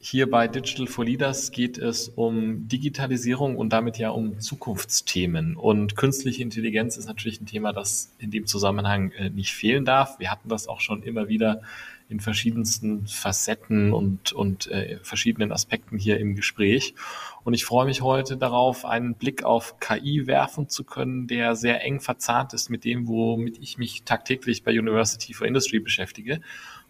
hier bei Digital for Leaders geht es um Digitalisierung und damit ja um Zukunftsthemen. Und künstliche Intelligenz ist natürlich ein Thema, das in dem Zusammenhang äh, nicht fehlen darf. Wir hatten das auch schon immer wieder in verschiedensten Facetten und, und äh, verschiedenen Aspekten hier im Gespräch. Und ich freue mich heute darauf, einen Blick auf KI werfen zu können, der sehr eng verzahnt ist mit dem, womit ich mich tagtäglich bei University for Industry beschäftige.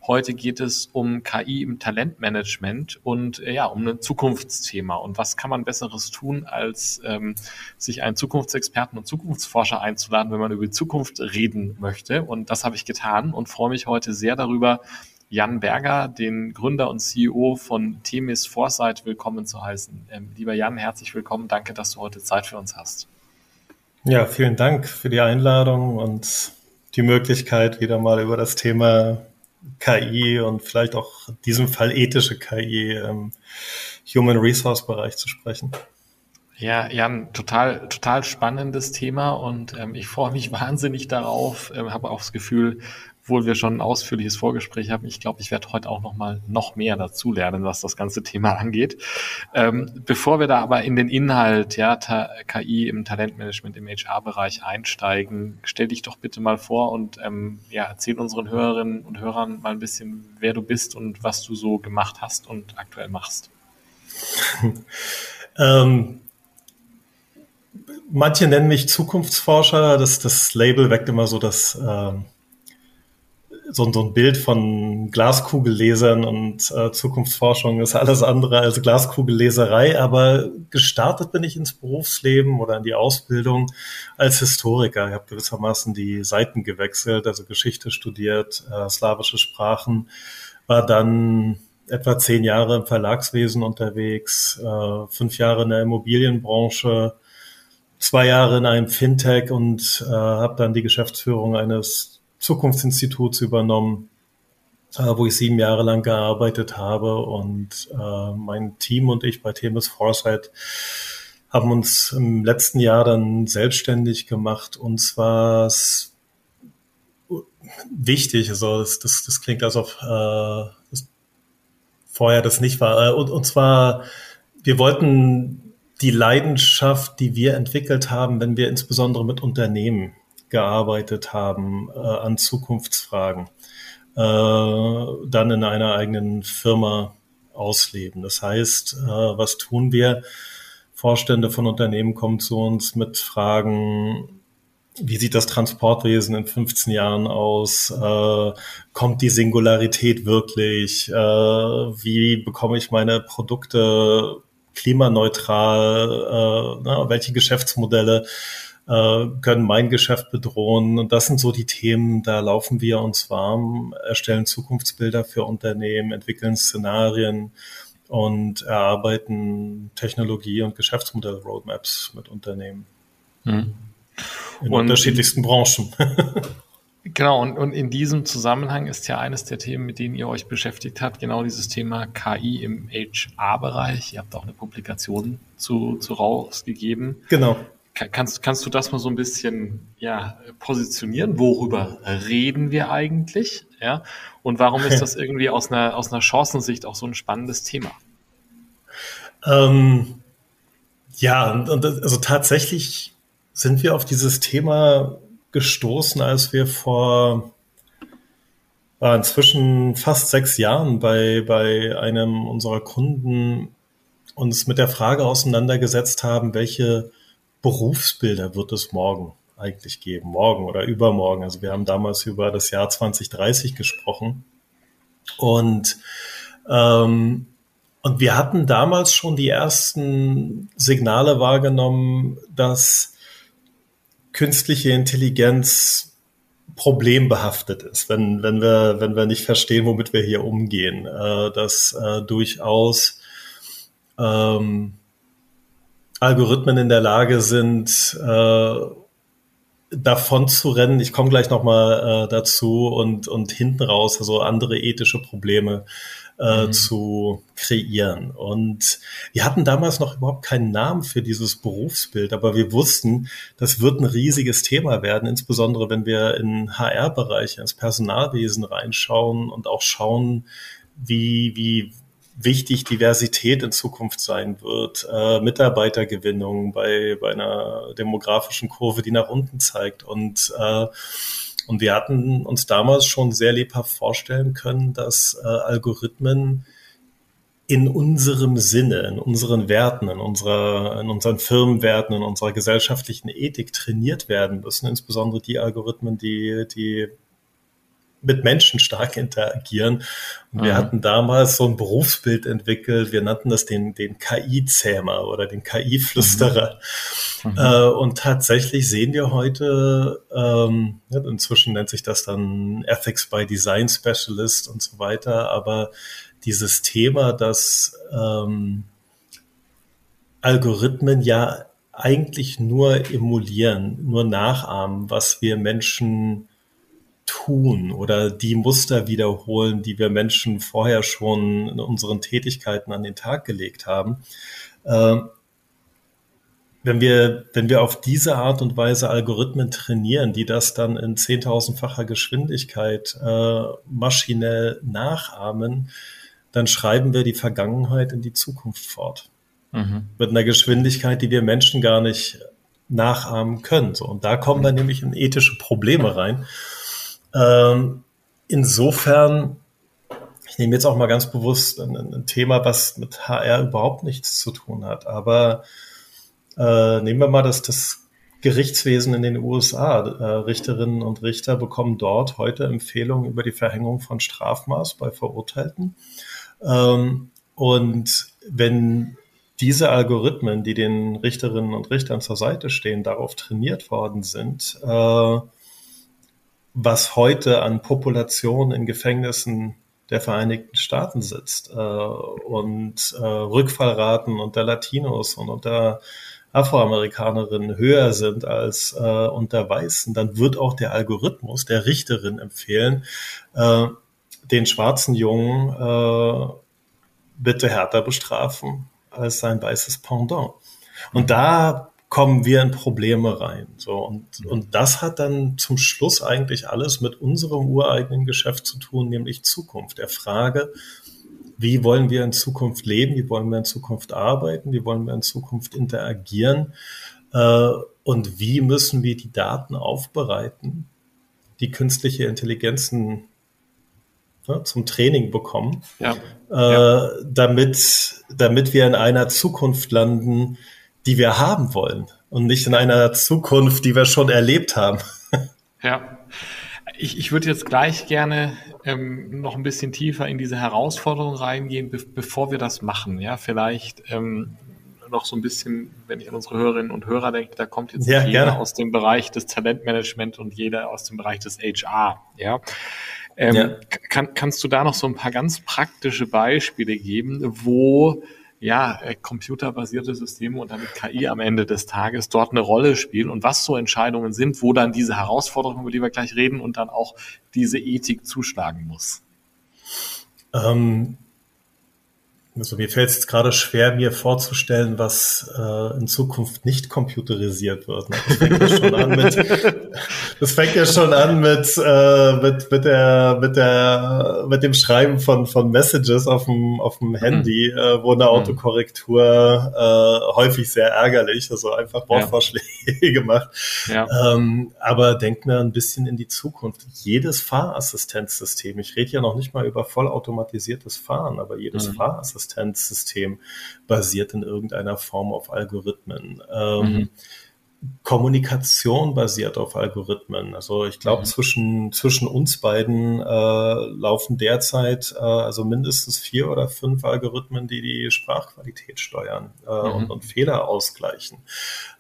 Heute geht es um KI im Talentmanagement und äh, ja, um ein Zukunftsthema. Und was kann man Besseres tun, als ähm, sich einen Zukunftsexperten und Zukunftsforscher einzuladen, wenn man über die Zukunft reden möchte? Und das habe ich getan und freue mich heute sehr darüber, Jan Berger, den Gründer und CEO von Themis Foresight, willkommen zu heißen. Ähm, lieber Jan, herzlich willkommen. Danke, dass du heute Zeit für uns hast. Ja, vielen Dank für die Einladung und die Möglichkeit, wieder mal über das Thema KI und vielleicht auch in diesem Fall ethische KI im Human Resource Bereich zu sprechen. Ja, Jan, total, total spannendes Thema und ähm, ich freue mich wahnsinnig darauf, ähm, habe auch das Gefühl, obwohl wir schon ein ausführliches Vorgespräch haben, ich glaube, ich werde heute auch noch mal noch mehr dazu lernen, was das ganze Thema angeht. Ähm, bevor wir da aber in den Inhalt, ja, KI im Talentmanagement im HR-Bereich einsteigen, stell dich doch bitte mal vor und ähm, ja, erzähl unseren Hörerinnen und Hörern mal ein bisschen, wer du bist und was du so gemacht hast und aktuell machst. ähm, manche nennen mich Zukunftsforscher. Das, das Label weckt immer so das ähm, so, so ein Bild von Glaskugellesern und äh, Zukunftsforschung ist alles andere als Glaskugelleserei, aber gestartet bin ich ins Berufsleben oder in die Ausbildung als Historiker. Ich habe gewissermaßen die Seiten gewechselt, also Geschichte studiert, äh, slawische Sprachen, war dann etwa zehn Jahre im Verlagswesen unterwegs, äh, fünf Jahre in der Immobilienbranche, zwei Jahre in einem Fintech und äh, habe dann die Geschäftsführung eines Zukunftsinstituts übernommen, äh, wo ich sieben Jahre lang gearbeitet habe und äh, mein Team und ich bei Themis Foresight haben uns im letzten Jahr dann selbstständig gemacht und zwar wichtig, also das, das, das klingt, als ob äh, das vorher das nicht war. Äh, und, und zwar, wir wollten die Leidenschaft, die wir entwickelt haben, wenn wir insbesondere mit Unternehmen gearbeitet haben äh, an Zukunftsfragen, äh, dann in einer eigenen Firma ausleben. Das heißt, äh, was tun wir? Vorstände von Unternehmen kommen zu uns mit Fragen, wie sieht das Transportwesen in 15 Jahren aus? Äh, kommt die Singularität wirklich? Äh, wie bekomme ich meine Produkte klimaneutral? Äh, na, welche Geschäftsmodelle äh, können mein Geschäft bedrohen. Und das sind so die Themen, da laufen wir uns warm, erstellen Zukunftsbilder für Unternehmen, entwickeln Szenarien und erarbeiten Technologie- und Geschäftsmodell-Roadmaps mit Unternehmen. Mhm. In und unterschiedlichsten Branchen. Genau, und, und in diesem Zusammenhang ist ja eines der Themen, mit denen ihr euch beschäftigt habt, genau dieses Thema KI im HR-Bereich. Ihr habt auch eine Publikation zu, zu rausgegeben. Genau. Kannst, kannst du das mal so ein bisschen ja, positionieren? Worüber reden wir eigentlich? Ja? Und warum ist das irgendwie aus einer, aus einer Chancensicht auch so ein spannendes Thema? Ähm, ja, und, also tatsächlich sind wir auf dieses Thema gestoßen, als wir vor äh, inzwischen fast sechs Jahren bei, bei einem unserer Kunden uns mit der Frage auseinandergesetzt haben, welche Berufsbilder wird es morgen eigentlich geben? Morgen oder übermorgen. Also wir haben damals über das Jahr 2030 gesprochen. Und, ähm, und wir hatten damals schon die ersten Signale wahrgenommen, dass künstliche Intelligenz problembehaftet ist, wenn, wenn, wir, wenn wir nicht verstehen, womit wir hier umgehen, äh, dass äh, durchaus ähm, Algorithmen in der Lage sind, äh, davon zu rennen. Ich komme gleich nochmal äh, dazu und, und hinten raus, also andere ethische Probleme äh, mhm. zu kreieren. Und wir hatten damals noch überhaupt keinen Namen für dieses Berufsbild, aber wir wussten, das wird ein riesiges Thema werden, insbesondere wenn wir in HR-Bereiche, ins Personalwesen reinschauen und auch schauen, wie, wie wichtig Diversität in Zukunft sein wird, äh, Mitarbeitergewinnung bei, bei einer demografischen Kurve, die nach unten zeigt. Und äh, und wir hatten uns damals schon sehr lebhaft vorstellen können, dass äh, Algorithmen in unserem Sinne, in unseren Werten, in unserer, in unseren Firmenwerten, in unserer gesellschaftlichen Ethik trainiert werden müssen, insbesondere die Algorithmen, die, die mit Menschen stark interagieren. Und wir mhm. hatten damals so ein Berufsbild entwickelt. Wir nannten das den, den KI-Zähmer oder den KI-Flüsterer. Mhm. Mhm. Äh, und tatsächlich sehen wir heute, ähm, inzwischen nennt sich das dann Ethics by Design Specialist und so weiter, aber dieses Thema, dass ähm, Algorithmen ja eigentlich nur emulieren, nur nachahmen, was wir Menschen tun oder die Muster wiederholen, die wir Menschen vorher schon in unseren Tätigkeiten an den Tag gelegt haben. Äh, wenn wir, wenn wir auf diese Art und Weise Algorithmen trainieren, die das dann in zehntausendfacher Geschwindigkeit äh, maschinell nachahmen, dann schreiben wir die Vergangenheit in die Zukunft fort. Mhm. Mit einer Geschwindigkeit, die wir Menschen gar nicht nachahmen können. So, und da kommen wir nämlich in ethische Probleme rein. Ähm, insofern, ich nehme jetzt auch mal ganz bewusst ein, ein, Thema, was mit HR überhaupt nichts zu tun hat, aber äh, nehmen wir mal das, das Gerichtswesen in den USA. Äh, Richterinnen und Richter bekommen dort heute Empfehlungen über die Verhängung von Strafmaß bei Verurteilten. Ähm, und wenn diese Algorithmen, die den Richterinnen und Richtern zur Seite stehen, darauf trainiert worden sind, äh, was heute an Population in Gefängnissen der Vereinigten Staaten sitzt äh, und äh, Rückfallraten unter Latinos und unter Afroamerikanerinnen höher sind als äh, unter Weißen, dann wird auch der Algorithmus der Richterin empfehlen, äh, den schwarzen Jungen äh, bitte härter bestrafen als sein weißes Pendant. Und da kommen wir in Probleme rein. So, und, und das hat dann zum Schluss eigentlich alles mit unserem ureigenen Geschäft zu tun, nämlich Zukunft. Der Frage, wie wollen wir in Zukunft leben, wie wollen wir in Zukunft arbeiten, wie wollen wir in Zukunft interagieren äh, und wie müssen wir die Daten aufbereiten, die künstliche Intelligenzen ne, zum Training bekommen, ja. Äh, ja. Damit, damit wir in einer Zukunft landen, die wir haben wollen und nicht in einer Zukunft, die wir schon erlebt haben. Ja. Ich, ich würde jetzt gleich gerne ähm, noch ein bisschen tiefer in diese Herausforderung reingehen, be bevor wir das machen. Ja, vielleicht ähm, noch so ein bisschen, wenn ich an unsere Hörerinnen und Hörer denke, da kommt jetzt ja, jeder gerne. aus dem Bereich des Talentmanagement und jeder aus dem Bereich des HR. Ja. Ähm, ja. Kann, kannst du da noch so ein paar ganz praktische Beispiele geben, wo ja, äh, computerbasierte Systeme und damit KI am Ende des Tages dort eine Rolle spielen und was so Entscheidungen sind, wo dann diese Herausforderungen, über die wir gleich reden, und dann auch diese Ethik zuschlagen muss. Ähm, also mir fällt es jetzt gerade schwer, mir vorzustellen, was äh, in Zukunft nicht computerisiert wird. Ne? Das fängt ja schon an mit, das fängt ja schon an mit, äh, mit, mit, der, mit, der, mit dem Schreiben von, von Messages auf dem, auf dem Handy, mhm. äh, wo eine mhm. Autokorrektur äh, häufig sehr ärgerlich, also einfach Wortvorschläge ja. macht. Ja. Ähm, aber denkt mir ein bisschen in die Zukunft. Jedes Fahrassistenzsystem, ich rede ja noch nicht mal über vollautomatisiertes Fahren, aber jedes mhm. Fahrassistenzsystem Assistenzsystem basiert in irgendeiner Form auf Algorithmen. Ähm, mhm. Kommunikation basiert auf Algorithmen. Also ich glaube, mhm. zwischen, zwischen uns beiden äh, laufen derzeit äh, also mindestens vier oder fünf Algorithmen, die die Sprachqualität steuern äh, mhm. und, und, Fehler ausgleichen.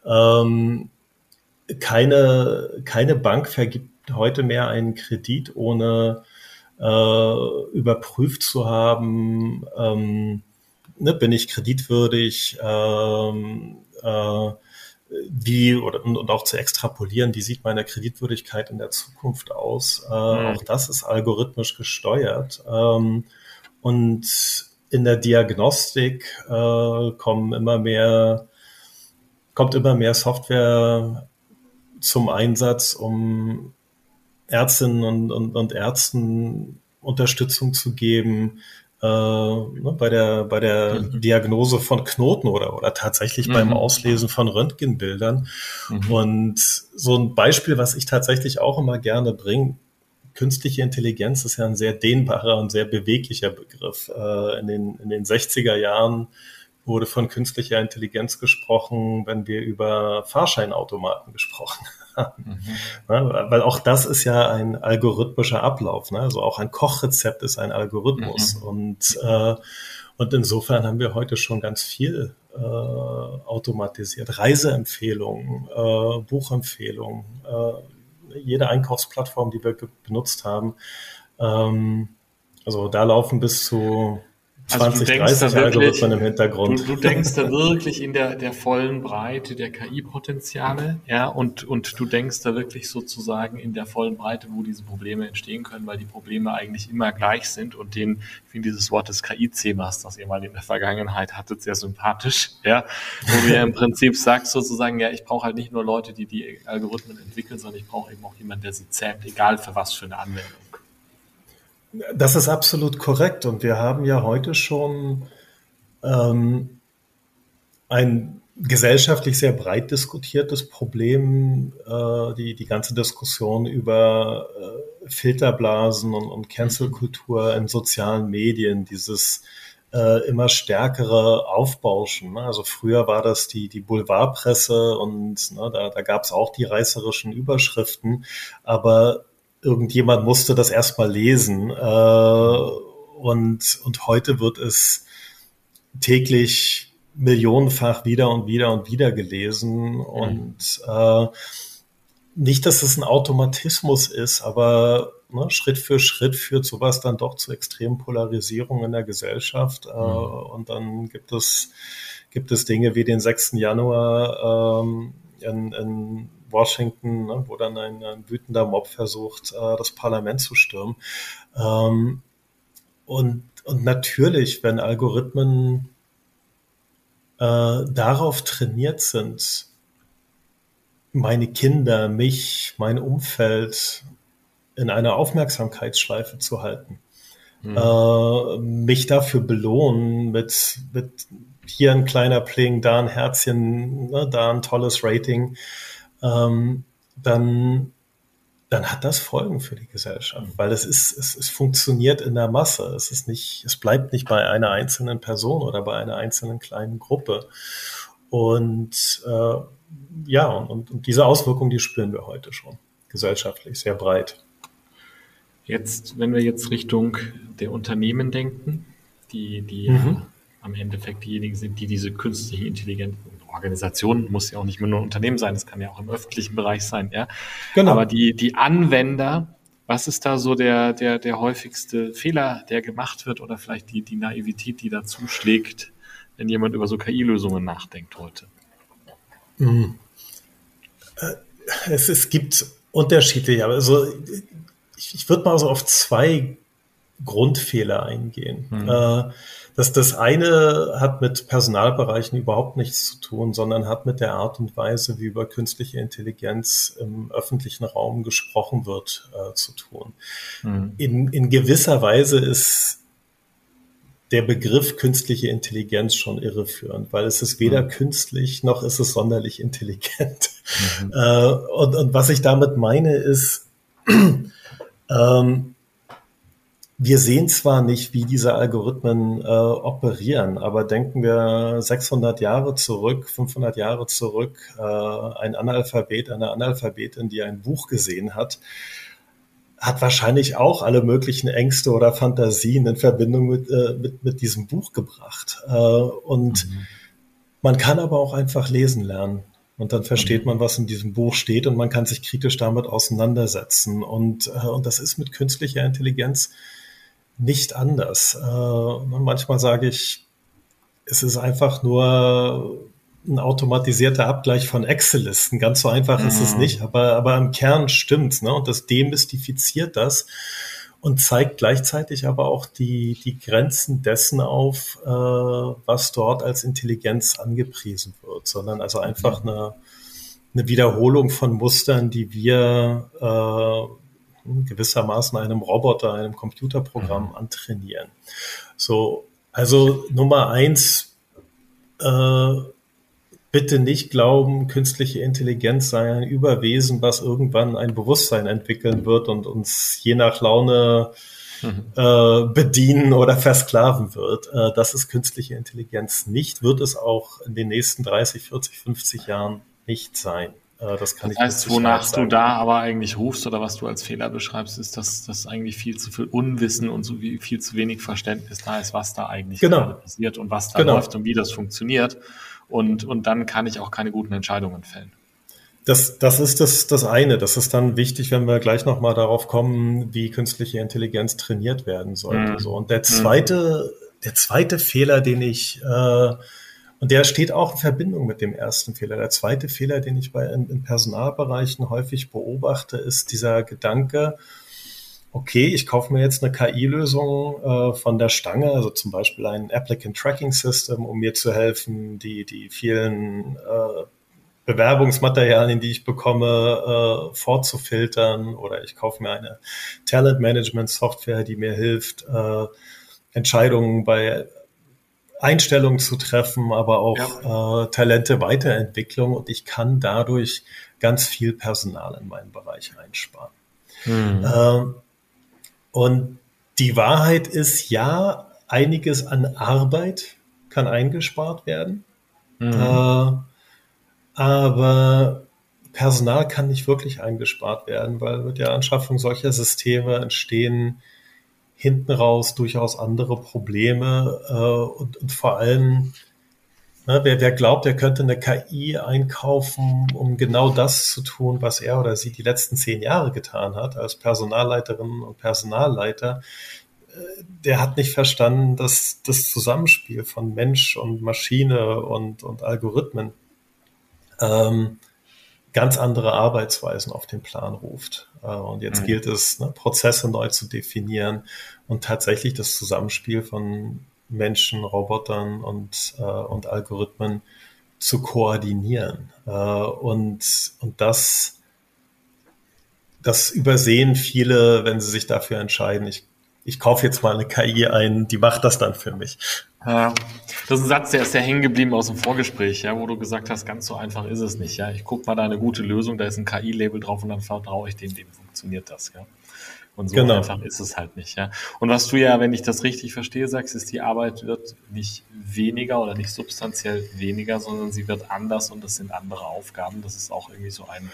Ähm, keine, keine Bank vergibt heute mehr einen Kredit, ohne überprüft zu haben, ähm, ne, bin ich kreditwürdig, ähm, äh, wie oder und, und, auch zu extrapolieren, wie sieht meine Kreditwürdigkeit in der Zukunft aus. Äh, mhm. Auch das ist algorithmisch gesteuert. Ähm, und in der Diagnostik äh, kommen immer mehr, kommt immer mehr Software zum Einsatz, um Ärztinnen und, und, und Ärzten Unterstützung zu geben, äh, ne, bei der, bei der mhm. Diagnose von Knoten oder, oder tatsächlich mhm. beim Auslesen von Röntgenbildern. Mhm. Und so ein Beispiel, was ich tatsächlich auch immer gerne bringe, künstliche Intelligenz ist ja ein sehr dehnbarer und sehr beweglicher Begriff. Äh, in, den, in den 60er Jahren wurde von künstlicher Intelligenz gesprochen, wenn wir über Fahrscheinautomaten gesprochen Mhm. Ne, weil auch das ist ja ein algorithmischer Ablauf. Ne? Also auch ein Kochrezept ist ein Algorithmus. Mhm. Und, äh, und insofern haben wir heute schon ganz viel äh, automatisiert. Reiseempfehlungen, äh, Buchempfehlungen, äh, jede Einkaufsplattform, die wir benutzt haben. Ähm, also da laufen bis zu 20, also 30 Algorithmen im Hintergrund. Du, du, denkst da wirklich in der, der vollen Breite der KI-Potenziale, ja, und, und du denkst da wirklich sozusagen in der vollen Breite, wo diese Probleme entstehen können, weil die Probleme eigentlich immer gleich sind und den, ich finde dieses Wort des KI-Themas, das ihr mal in der Vergangenheit hattet, sehr sympathisch, ja, wo du ja im Prinzip sagst sozusagen, ja, ich brauche halt nicht nur Leute, die die Algorithmen entwickeln, sondern ich brauche eben auch jemanden, der sie zähmt, egal für was für eine Anwendung. Das ist absolut korrekt. Und wir haben ja heute schon ähm, ein gesellschaftlich sehr breit diskutiertes Problem, äh, die, die ganze Diskussion über äh, Filterblasen und, und Cancel-Kultur in sozialen Medien, dieses äh, immer stärkere Aufbauschen. Ne? Also früher war das die, die Boulevardpresse und ne, da, da gab es auch die reißerischen Überschriften, aber irgendjemand musste das erstmal lesen. Äh, und, und heute wird es täglich millionenfach wieder und wieder und wieder gelesen. Mhm. Und äh, nicht, dass es ein Automatismus ist, aber ne, Schritt für Schritt führt sowas dann doch zu extremen Polarisierungen in der Gesellschaft. Äh, mhm. und dann gibt es, gibt es Dinge wie den 6. Januar ähm, in, in Washington, ne, wo dann ein, ein, wütender Mob versucht, äh, das Parlament zu stürmen. Ähm, und, und natürlich, wenn Algorithmen äh, darauf trainiert sind, meine Kinder, mich, mein Umfeld in einer Aufmerksamkeitsschleife zu halten, mhm. äh, mich dafür belohnen mit, mit hier ein kleiner Pling, da ein Herzchen, ne, da ein tolles Rating, ähm, dann, dann hat das Folgen für die Gesellschaft, weil es ist, es, es funktioniert in der Masse. Es ist nicht, es bleibt nicht bei einer einzelnen Person oder bei einer einzelnen kleinen Gruppe. Und äh, ja, und, und diese Auswirkungen, die spüren wir heute schon gesellschaftlich sehr breit. Jetzt, wenn wir jetzt Richtung der Unternehmen denken, die, die mhm. Am Endeffekt diejenigen sind, die diese künstliche Intelligenz Organisation muss ja auch nicht mehr nur ein Unternehmen sein, das kann ja auch im öffentlichen Bereich sein, ja. Genau. Aber die, die Anwender, was ist da so der, der, der häufigste Fehler, der gemacht wird oder vielleicht die, die Naivität, die dazu schlägt, wenn jemand über so KI-Lösungen nachdenkt heute? Mhm. Es, es gibt unterschiedliche, also ich, ich würde mal so auf zwei Grundfehler eingehen. Mhm. Äh, das, das eine hat mit Personalbereichen überhaupt nichts zu tun, sondern hat mit der Art und Weise, wie über künstliche Intelligenz im öffentlichen Raum gesprochen wird, äh, zu tun. Mhm. In, in gewisser Weise ist der Begriff künstliche Intelligenz schon irreführend, weil es ist weder mhm. künstlich noch ist es sonderlich intelligent. Mhm. Äh, und, und was ich damit meine ist, ähm, wir sehen zwar nicht, wie diese Algorithmen äh, operieren, aber denken wir 600 Jahre zurück, 500 Jahre zurück, äh, ein Analphabet, eine Analphabetin, die ein Buch gesehen hat, hat wahrscheinlich auch alle möglichen Ängste oder Fantasien in Verbindung mit, äh, mit, mit diesem Buch gebracht. Äh, und mhm. man kann aber auch einfach lesen lernen. Und dann versteht mhm. man, was in diesem Buch steht und man kann sich kritisch damit auseinandersetzen. Und, äh, und das ist mit künstlicher Intelligenz nicht anders. Äh, manchmal sage ich, es ist einfach nur ein automatisierter Abgleich von Excel-Listen. Ganz so einfach mhm. ist es mhm. nicht, aber, aber im Kern stimmt's. Ne? Und das demystifiziert das und zeigt gleichzeitig aber auch die, die Grenzen dessen auf, äh, was dort als Intelligenz angepriesen wird, sondern also einfach mhm. eine, eine Wiederholung von Mustern, die wir äh, gewissermaßen einem Roboter, einem Computerprogramm mhm. antrainieren. So, also Nummer eins, äh, bitte nicht glauben, künstliche Intelligenz sei ein Überwesen, was irgendwann ein Bewusstsein entwickeln wird und uns je nach Laune mhm. äh, bedienen oder versklaven wird. Äh, das ist künstliche Intelligenz nicht, wird es auch in den nächsten 30, 40, 50 Jahren nicht sein. Äh, das kann das heißt, ich wonach du da aber eigentlich rufst oder was du als Fehler beschreibst, ist, dass, dass eigentlich viel zu viel Unwissen und so viel zu wenig Verständnis da ist, was da eigentlich genau. passiert und was da genau. läuft und wie das funktioniert und, und dann kann ich auch keine guten Entscheidungen fällen. Das, das ist das, das eine. Das ist dann wichtig, wenn wir gleich nochmal darauf kommen, wie künstliche Intelligenz trainiert werden sollte. Mhm. So. Und der zweite, mhm. der zweite Fehler, den ich, äh, und der steht auch in Verbindung mit dem ersten Fehler. Der zweite Fehler, den ich bei in, in Personalbereichen häufig beobachte, ist dieser Gedanke, okay, ich kaufe mir jetzt eine KI-Lösung äh, von der Stange, also zum Beispiel ein Applicant Tracking System, um mir zu helfen, die, die vielen äh, Bewerbungsmaterialien, die ich bekomme, äh, vorzufiltern oder ich kaufe mir eine Talent Management Software, die mir hilft, äh, Entscheidungen bei Einstellungen zu treffen, aber auch ja. äh, Talente Weiterentwicklung und ich kann dadurch ganz viel Personal in meinen Bereich einsparen. Mhm. Äh, und die Wahrheit ist, ja, einiges an Arbeit kann eingespart werden. Mhm. Äh, aber Personal kann nicht wirklich eingespart werden, weil mit der Anschaffung solcher Systeme entstehen hinten raus durchaus andere Probleme äh, und, und, vor allem Ne, wer, wer glaubt, er könnte eine KI einkaufen, um genau das zu tun, was er oder sie die letzten zehn Jahre getan hat, als Personalleiterin und Personalleiter, äh, der hat nicht verstanden, dass das Zusammenspiel von Mensch und Maschine und, und Algorithmen ähm, ganz andere Arbeitsweisen auf den Plan ruft. Äh, und jetzt mhm. gilt es, ne, Prozesse neu zu definieren und tatsächlich das Zusammenspiel von Menschen, Robotern und, äh, und Algorithmen zu koordinieren. Äh, und, und das, das übersehen viele, wenn sie sich dafür entscheiden, ich, ich kaufe jetzt mal eine KI ein, die macht das dann für mich. Ja, das ist ein Satz, der ist ja hängen geblieben aus dem Vorgespräch, ja, wo du gesagt hast, ganz so einfach ist es nicht. Ja, ich gucke mal da eine gute Lösung, da ist ein KI-Label drauf und dann vertraue ich dem, dem funktioniert das. Ja. Und so genau. einfach ist es halt nicht. Ja. Und was du ja, wenn ich das richtig verstehe, sagst, ist, die Arbeit wird nicht weniger oder nicht substanziell weniger, sondern sie wird anders und das sind andere Aufgaben. Das ist auch irgendwie so ein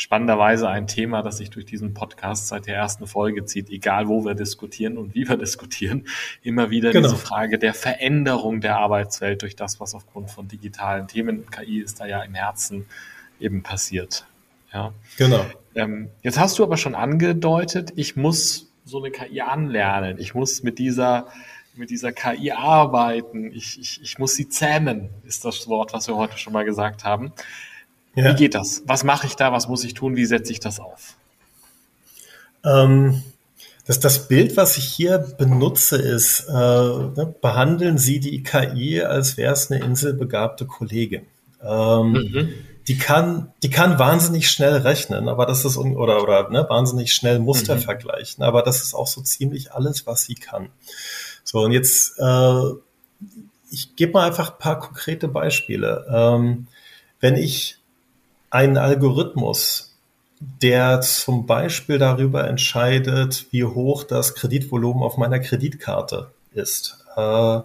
spannenderweise ein Thema, das sich durch diesen Podcast seit der ersten Folge zieht, egal wo wir diskutieren und wie wir diskutieren, immer wieder genau. diese Frage der Veränderung der Arbeitswelt durch das, was aufgrund von digitalen Themen, KI ist da ja im Herzen eben passiert. Ja. Genau. Ähm, jetzt hast du aber schon angedeutet, ich muss so eine KI anlernen. Ich muss mit dieser, mit dieser KI arbeiten. Ich, ich, ich muss sie zähmen, ist das Wort, was wir heute schon mal gesagt haben. Ja. Wie geht das? Was mache ich da? Was muss ich tun? Wie setze ich das auf? Ähm, das, das Bild, was ich hier benutze, ist, äh, ne, behandeln Sie die KI, als wäre es eine inselbegabte Kollegin. Ähm, mhm die kann, die kann wahnsinnig schnell rechnen, aber das ist, oder, oder ne, wahnsinnig schnell Muster mhm. vergleichen, aber das ist auch so ziemlich alles, was sie kann. So, und jetzt, äh, ich gebe mal einfach ein paar konkrete Beispiele. Ähm, wenn ich einen Algorithmus, der zum Beispiel darüber entscheidet, wie hoch das Kreditvolumen auf meiner Kreditkarte ist, äh,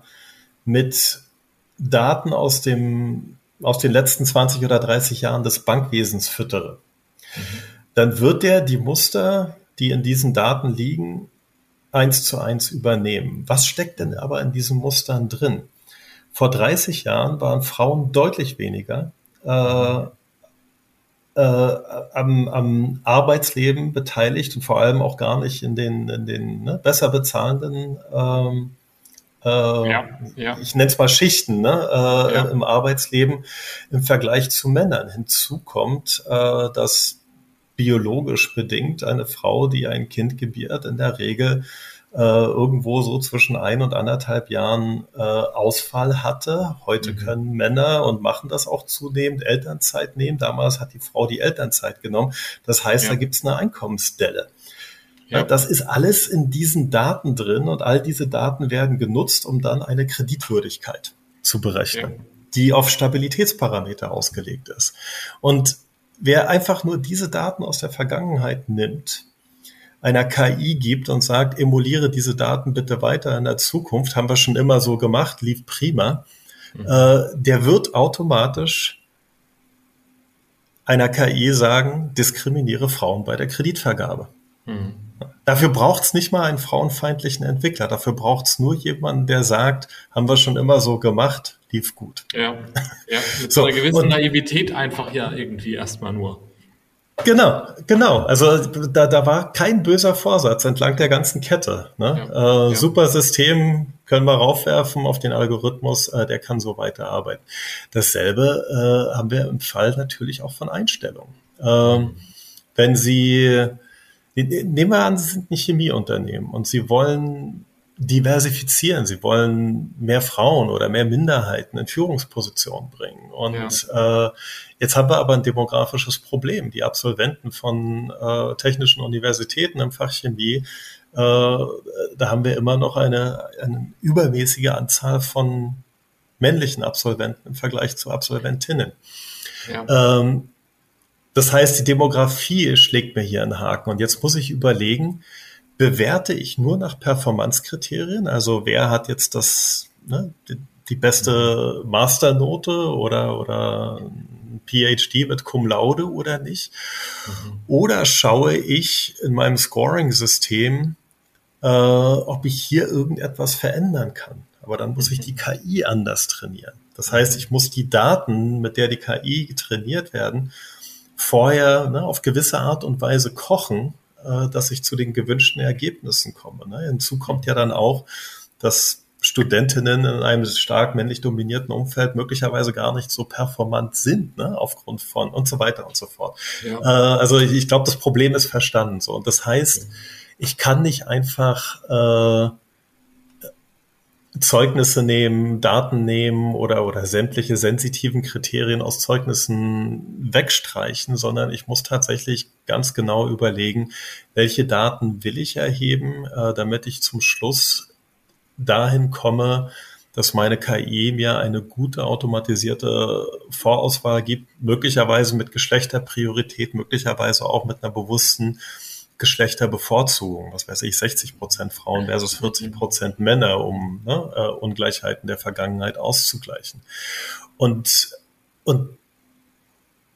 mit Daten aus dem aus den letzten 20 oder 30 Jahren des Bankwesens füttere, mhm. dann wird der die Muster, die in diesen Daten liegen, eins zu eins übernehmen. Was steckt denn aber in diesen Mustern drin? Vor 30 Jahren waren Frauen deutlich weniger äh, äh, am, am, Arbeitsleben beteiligt und vor allem auch gar nicht in den, in den ne, besser bezahlenden ähm, äh, ja, ja. ich nenne es mal Schichten ne, äh, ja. im Arbeitsleben im Vergleich zu Männern. Hinzu kommt, äh, dass biologisch bedingt eine Frau, die ein Kind gebiert, in der Regel äh, irgendwo so zwischen ein und anderthalb Jahren äh, Ausfall hatte. Heute mhm. können Männer und machen das auch zunehmend Elternzeit nehmen. Damals hat die Frau die Elternzeit genommen. Das heißt, ja. da gibt es eine Einkommensdelle. Ja. Das ist alles in diesen Daten drin und all diese Daten werden genutzt, um dann eine Kreditwürdigkeit zu berechnen, ja. die auf Stabilitätsparameter ausgelegt ist. Und wer einfach nur diese Daten aus der Vergangenheit nimmt, einer KI gibt und sagt, emuliere diese Daten bitte weiter in der Zukunft, haben wir schon immer so gemacht, lief prima, mhm. äh, der wird automatisch einer KI sagen, diskriminiere Frauen bei der Kreditvergabe. Mhm. Dafür braucht es nicht mal einen frauenfeindlichen Entwickler. Dafür braucht es nur jemanden, der sagt, haben wir schon immer so gemacht, lief gut. Ja, ja mit so, einer gewissen und, Naivität einfach ja irgendwie erstmal nur. Genau, genau. Also da, da war kein böser Vorsatz entlang der ganzen Kette. Ne? Ja, äh, ja. Super System, können wir raufwerfen auf den Algorithmus, äh, der kann so weiterarbeiten. Dasselbe äh, haben wir im Fall natürlich auch von Einstellungen. Ähm, mhm. Wenn Sie, nehmen wir an, Sie sind ein Chemieunternehmen und Sie wollen diversifizieren. Sie wollen mehr Frauen oder mehr Minderheiten in Führungspositionen bringen. Und ja. äh, jetzt haben wir aber ein demografisches Problem. Die Absolventen von äh, technischen Universitäten im Fach Chemie, äh, da haben wir immer noch eine, eine übermäßige Anzahl von männlichen Absolventen im Vergleich zu Absolventinnen. Ja. Ähm, das heißt, die Demografie schlägt mir hier einen Haken. Und jetzt muss ich überlegen, bewerte ich nur nach Performance-Kriterien. Also wer hat jetzt das, ne, die, beste Masternote oder, oder PhD mit Cum Laude oder nicht? Mhm. Oder schaue ich in meinem Scoring-System, äh, ob ich hier irgendetwas verändern kann? Aber dann muss ich die KI anders trainieren. Das heißt, ich muss die Daten, mit der die KI trainiert werden, vorher ne, auf gewisse Art und Weise kochen äh, dass ich zu den gewünschten Ergebnissen komme. Ne? Hinzu kommt ja dann auch, dass Studentinnen in einem stark männlich dominierten Umfeld möglicherweise gar nicht so performant sind, ne, aufgrund von und so weiter und so fort. Ja. Äh, also ich, ich glaube, das Problem ist verstanden so. Und das heißt, ich kann nicht einfach äh, Zeugnisse nehmen, Daten nehmen oder, oder sämtliche sensitiven Kriterien aus Zeugnissen wegstreichen, sondern ich muss tatsächlich ganz genau überlegen, welche Daten will ich erheben, äh, damit ich zum Schluss dahin komme, dass meine KI mir eine gute automatisierte Vorauswahl gibt, möglicherweise mit Geschlechterpriorität, möglicherweise auch mit einer bewussten Geschlechterbevorzugung, was weiß ich, 60 Prozent Frauen versus 40 Prozent Männer, um ne, äh, Ungleichheiten der Vergangenheit auszugleichen. Und, und,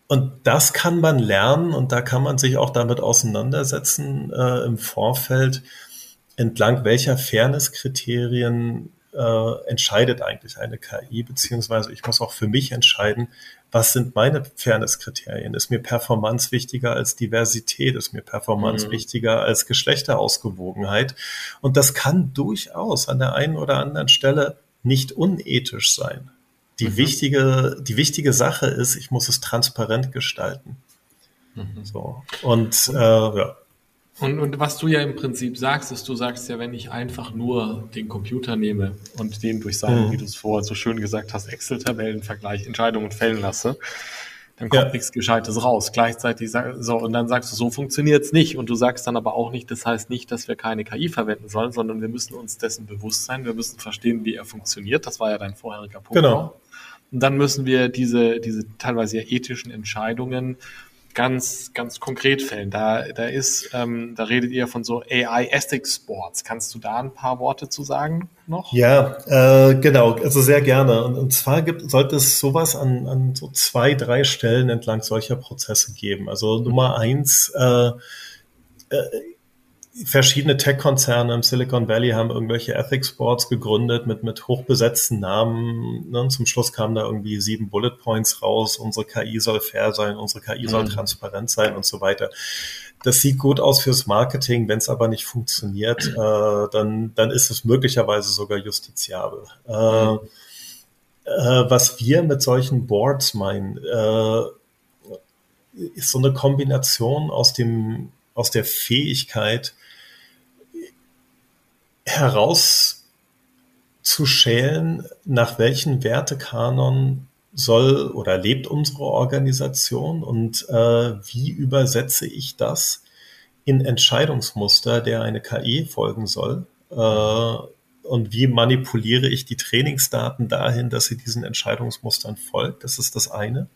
und das kann man lernen und da kann man sich auch damit auseinandersetzen äh, im Vorfeld, entlang welcher Fairness-Kriterien äh, entscheidet eigentlich eine KI, beziehungsweise ich muss auch für mich entscheiden, was sind meine Fairness-Kriterien? Ist mir Performance wichtiger als Diversität? Ist mir Performance mhm. wichtiger als Geschlechterausgewogenheit? Und das kann durchaus an der einen oder anderen Stelle nicht unethisch sein. Die, mhm. wichtige, die wichtige Sache ist, ich muss es transparent gestalten. Mhm. So. Und äh, ja. Und, und was du ja im Prinzip sagst, ist, du sagst ja, wenn ich einfach nur den Computer nehme und den durch seine, mhm. wie du es vorher so schön gesagt hast, Excel-Tabellenvergleich Entscheidungen fällen lasse, dann kommt ja. nichts Gescheites raus. Gleichzeitig so, und dann sagst du, so funktioniert's nicht. Und du sagst dann aber auch nicht, das heißt nicht, dass wir keine KI verwenden sollen, sondern wir müssen uns dessen bewusst sein. Wir müssen verstehen, wie er funktioniert. Das war ja dein vorheriger Punkt. Genau. Und dann müssen wir diese, diese teilweise ja ethischen Entscheidungen ganz, ganz konkret fällen. Da, da ist, ähm, da redet ihr von so AI Ethics Sports. Kannst du da ein paar Worte zu sagen noch? Ja, äh, genau, also sehr gerne. Und, und zwar gibt, sollte es sowas an, an so zwei, drei Stellen entlang solcher Prozesse geben. Also Nummer eins, äh, äh, verschiedene Tech-Konzerne im Silicon Valley haben irgendwelche Ethics Boards gegründet mit, mit hochbesetzten Namen. Ne? Zum Schluss kamen da irgendwie sieben Bullet Points raus. Unsere KI soll fair sein, unsere KI soll mhm. transparent sein und so weiter. Das sieht gut aus fürs Marketing. Wenn es aber nicht funktioniert, äh, dann, dann ist es möglicherweise sogar justiziabel. Äh, mhm. äh, was wir mit solchen Boards meinen, äh, ist so eine Kombination aus dem aus der Fähigkeit herauszuschälen, nach welchen Wertekanon soll oder lebt unsere Organisation und äh, wie übersetze ich das in Entscheidungsmuster, der eine KI folgen soll. Äh, und wie manipuliere ich die Trainingsdaten dahin, dass sie diesen Entscheidungsmustern folgt. Das ist das eine.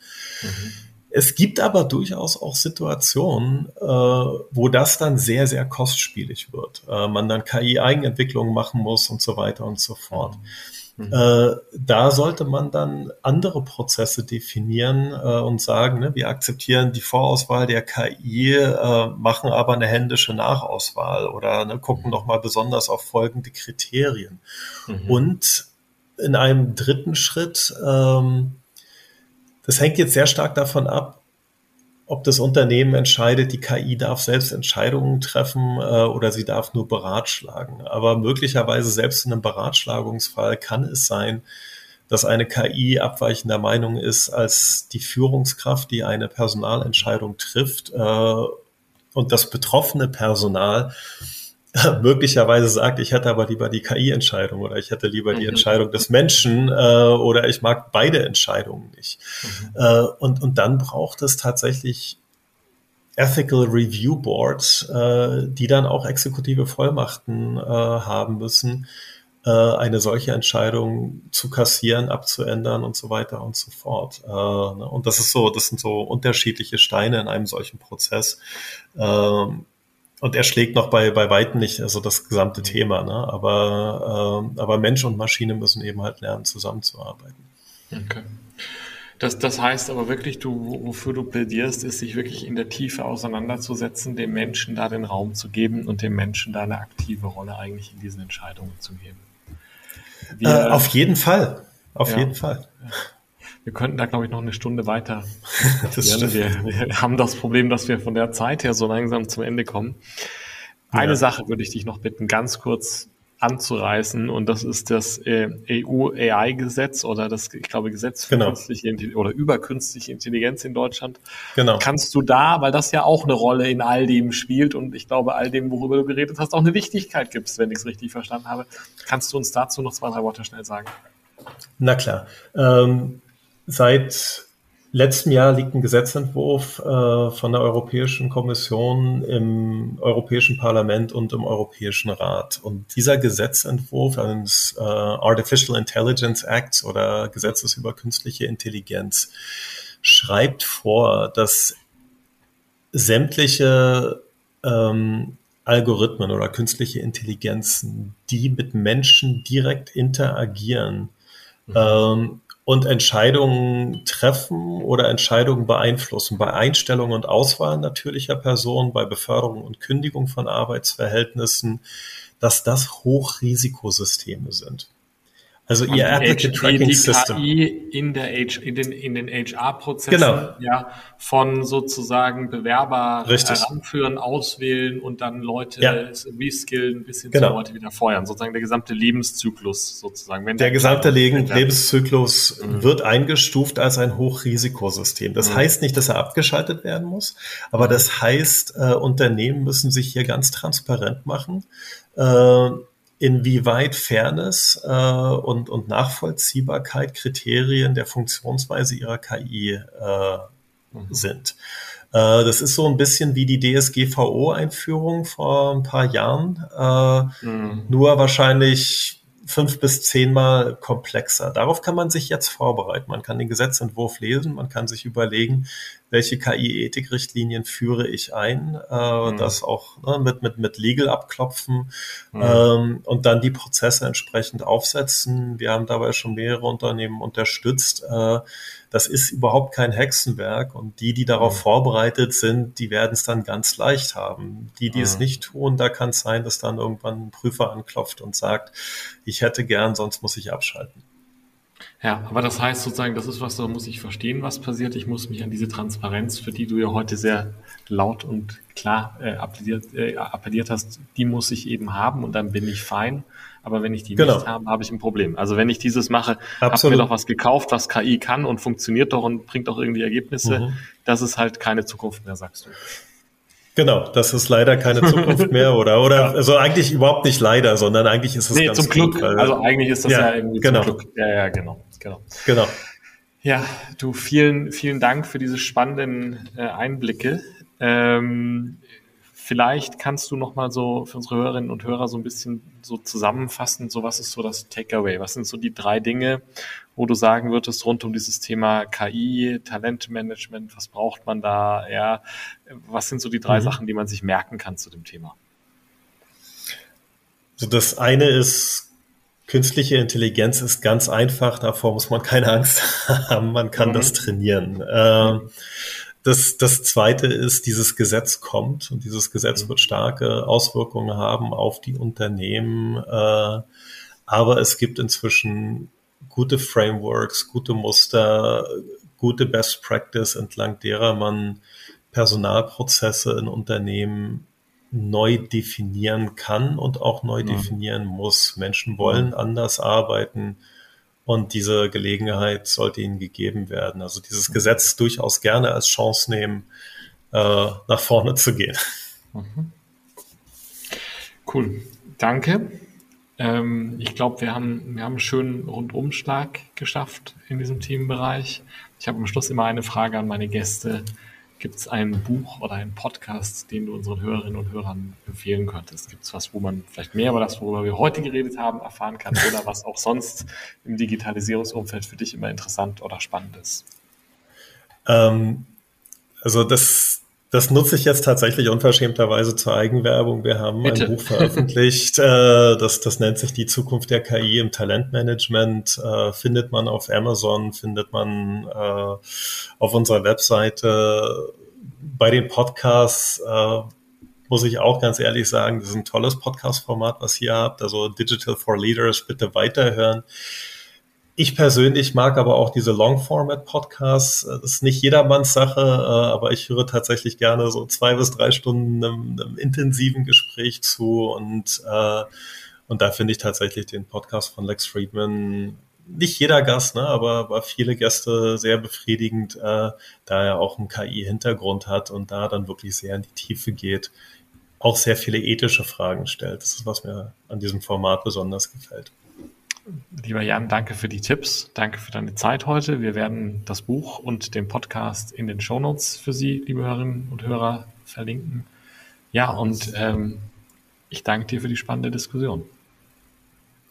Mhm. Es gibt aber durchaus auch Situationen, äh, wo das dann sehr, sehr kostspielig wird. Äh, man dann KI-Eigenentwicklung machen muss und so weiter und so fort. Mhm. Äh, da sollte man dann andere Prozesse definieren äh, und sagen, ne, wir akzeptieren die Vorauswahl der KI, äh, machen aber eine händische Nachauswahl oder ne, gucken noch mal besonders auf folgende Kriterien. Mhm. Und in einem dritten Schritt ähm, das hängt jetzt sehr stark davon ab, ob das Unternehmen entscheidet, die KI darf selbst Entscheidungen treffen äh, oder sie darf nur beratschlagen. Aber möglicherweise selbst in einem Beratschlagungsfall kann es sein, dass eine KI abweichender Meinung ist als die Führungskraft, die eine Personalentscheidung trifft äh, und das betroffene Personal möglicherweise sagt, ich hätte aber lieber die KI-Entscheidung oder ich hätte lieber die mhm. Entscheidung des Menschen äh, oder ich mag beide Entscheidungen nicht. Mhm. Äh, und, und dann braucht es tatsächlich Ethical Review Boards, äh, die dann auch exekutive Vollmachten äh, haben müssen, äh, eine solche Entscheidung zu kassieren, abzuändern und so weiter und so fort. Äh, ne? Und das ist so, das sind so unterschiedliche Steine in einem solchen Prozess. Ähm, und er schlägt noch bei, bei Weitem nicht also das gesamte mhm. Thema, ne? aber, äh, aber Mensch und Maschine müssen eben halt lernen, zusammenzuarbeiten. Okay. Das, das heißt aber wirklich, du, wofür du plädierst, ist, sich wirklich in der Tiefe auseinanderzusetzen, dem Menschen da den Raum zu geben und dem Menschen da eine aktive Rolle eigentlich in diesen Entscheidungen zu geben. Wir, äh, auf jeden Fall. Auf ja, jeden Fall. Ja. Wir könnten da, glaube ich, noch eine Stunde weiter. wir, wir, haben das Problem, dass wir von der Zeit her so langsam zum Ende kommen. Eine ja. Sache würde ich dich noch bitten, ganz kurz anzureißen und das ist das äh, EU-AI-Gesetz oder das, ich glaube, Gesetz für genau. künstliche oder über künstliche Intelligenz in Deutschland. Genau. Kannst du da, weil das ja auch eine Rolle in all dem spielt und ich glaube, all dem, worüber du geredet hast, auch eine Wichtigkeit gibt, wenn ich es richtig verstanden habe. Kannst du uns dazu noch zwei, drei Worte schnell sagen? Na klar. Ähm, Seit letztem Jahr liegt ein Gesetzentwurf äh, von der Europäischen Kommission im Europäischen Parlament und im Europäischen Rat. Und dieser Gesetzentwurf eines äh, Artificial Intelligence Acts oder Gesetzes über künstliche Intelligenz schreibt vor, dass sämtliche ähm, Algorithmen oder künstliche Intelligenzen, die mit Menschen direkt interagieren, mhm. ähm, und Entscheidungen treffen oder Entscheidungen beeinflussen. Bei Einstellung und Auswahl natürlicher Personen, bei Beförderung und Kündigung von Arbeitsverhältnissen, dass das Hochrisikosysteme sind. Also ihr Applicant Tracking die System. KI in, der H, in den, in den HR-Prozessen genau. ja, von sozusagen Bewerber Richtig. heranführen, auswählen und dann Leute ja. reskillen bis hin genau. zu Leute wieder feuern. Sozusagen der gesamte Lebenszyklus sozusagen. Wenn der, der gesamte Leben, Lebenszyklus mhm. wird eingestuft als ein Hochrisikosystem. Das mhm. heißt nicht, dass er abgeschaltet werden muss, aber das heißt, äh, Unternehmen müssen sich hier ganz transparent machen. Äh, inwieweit Fairness äh, und, und Nachvollziehbarkeit Kriterien der Funktionsweise ihrer KI äh, mhm. sind. Äh, das ist so ein bisschen wie die DSGVO-Einführung vor ein paar Jahren, äh, mhm. nur wahrscheinlich fünf bis zehnmal komplexer. Darauf kann man sich jetzt vorbereiten. Man kann den Gesetzentwurf lesen, man kann sich überlegen, welche KI-Ethikrichtlinien führe ich ein, äh, mhm. das auch ne, mit, mit, mit Legal abklopfen mhm. ähm, und dann die Prozesse entsprechend aufsetzen. Wir haben dabei schon mehrere Unternehmen unterstützt. Äh, das ist überhaupt kein Hexenwerk und die, die darauf mhm. vorbereitet sind, die werden es dann ganz leicht haben. Die, die mhm. es nicht tun, da kann es sein, dass dann irgendwann ein Prüfer anklopft und sagt, ich hätte gern, sonst muss ich abschalten. Ja, aber das heißt sozusagen, das ist was, da muss ich verstehen, was passiert. Ich muss mich an diese Transparenz, für die du ja heute sehr laut und klar äh, appelliert, äh, appelliert hast, die muss ich eben haben und dann bin ich fein. Aber wenn ich die genau. nicht habe, habe ich ein Problem. Also wenn ich dieses mache, habe mir doch was gekauft, was KI kann und funktioniert doch und bringt doch irgendwie Ergebnisse, mhm. das ist halt keine Zukunft mehr, sagst du. Genau, das ist leider keine Zukunft mehr oder oder ja. also eigentlich überhaupt nicht leider, sondern eigentlich ist es nee, ganz zum Glück. Gut, also eigentlich ist das ja, ja irgendwie genau. zum Glück. Ja, ja, genau, genau. Genau. Ja, du vielen vielen Dank für diese spannenden äh, Einblicke. Ähm, vielleicht kannst du noch mal so für unsere Hörerinnen und Hörer so ein bisschen so zusammenfassen, so was ist so das Takeaway? Was sind so die drei Dinge, wo du sagen würdest, rund um dieses Thema KI, Talentmanagement, was braucht man da? Ja, was sind so die drei mhm. Sachen, die man sich merken kann zu dem Thema? So, das eine ist, künstliche Intelligenz ist ganz einfach, davor muss man keine Angst haben, man kann mhm. das trainieren. Ähm, das, das zweite ist, dieses Gesetz kommt und dieses Gesetz mhm. wird starke Auswirkungen haben auf die Unternehmen. Äh, aber es gibt inzwischen gute Frameworks, gute Muster, gute Best Practice, entlang derer man Personalprozesse in Unternehmen neu definieren kann und auch neu mhm. definieren muss. Menschen wollen mhm. anders arbeiten und diese Gelegenheit sollte ihnen gegeben werden. Also dieses. Gesetz durchaus gerne als Chance nehmen, äh, nach vorne zu gehen. Mhm. Cool. Danke. Ähm, ich glaube, wir haben, wir haben einen schönen Rundumschlag geschafft in diesem Themenbereich. Ich habe am Schluss immer eine Frage an meine Gäste. Gibt es ein Buch oder einen Podcast, den du unseren Hörerinnen und Hörern empfehlen könntest? Gibt es was, wo man vielleicht mehr über das, worüber wir heute geredet haben, erfahren kann oder was auch sonst im Digitalisierungsumfeld für dich immer interessant oder spannend ist? Ähm, also das das nutze ich jetzt tatsächlich unverschämterweise zur Eigenwerbung. Wir haben Bitte. ein Buch veröffentlicht, äh, das, das nennt sich Die Zukunft der KI im Talentmanagement. Äh, findet man auf Amazon, findet man äh, auf unserer Webseite. Bei den Podcasts äh, muss ich auch ganz ehrlich sagen, das ist ein tolles Podcast-Format, was ihr habt. Also Digital for Leaders, bitte weiterhören. Ich persönlich mag aber auch diese Long-Format-Podcasts. Das ist nicht jedermanns Sache, äh, aber ich höre tatsächlich gerne so zwei bis drei Stunden einem, einem intensiven Gespräch zu und, äh, und da finde ich tatsächlich den Podcast von Lex Friedman nicht jeder Gast, ne, aber, aber viele Gäste sehr befriedigend, äh, da er auch einen KI-Hintergrund hat und da dann wirklich sehr in die Tiefe geht, auch sehr viele ethische Fragen stellt. Das ist, was mir an diesem Format besonders gefällt. Lieber Jan, danke für die Tipps, danke für deine Zeit heute. Wir werden das Buch und den Podcast in den Shownotes für Sie, liebe Hörerinnen und Hörer, verlinken. Ja, und ähm, ich danke dir für die spannende Diskussion.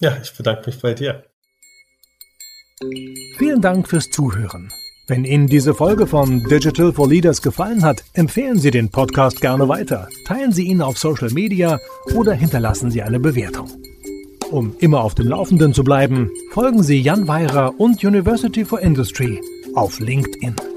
Ja, ich bedanke mich bei dir. Vielen Dank fürs Zuhören. Wenn Ihnen diese Folge von Digital for Leaders gefallen hat, empfehlen Sie den Podcast gerne weiter, teilen Sie ihn auf Social Media oder hinterlassen Sie eine Bewertung. Um immer auf dem Laufenden zu bleiben, folgen Sie Jan Weirer und University for Industry auf LinkedIn.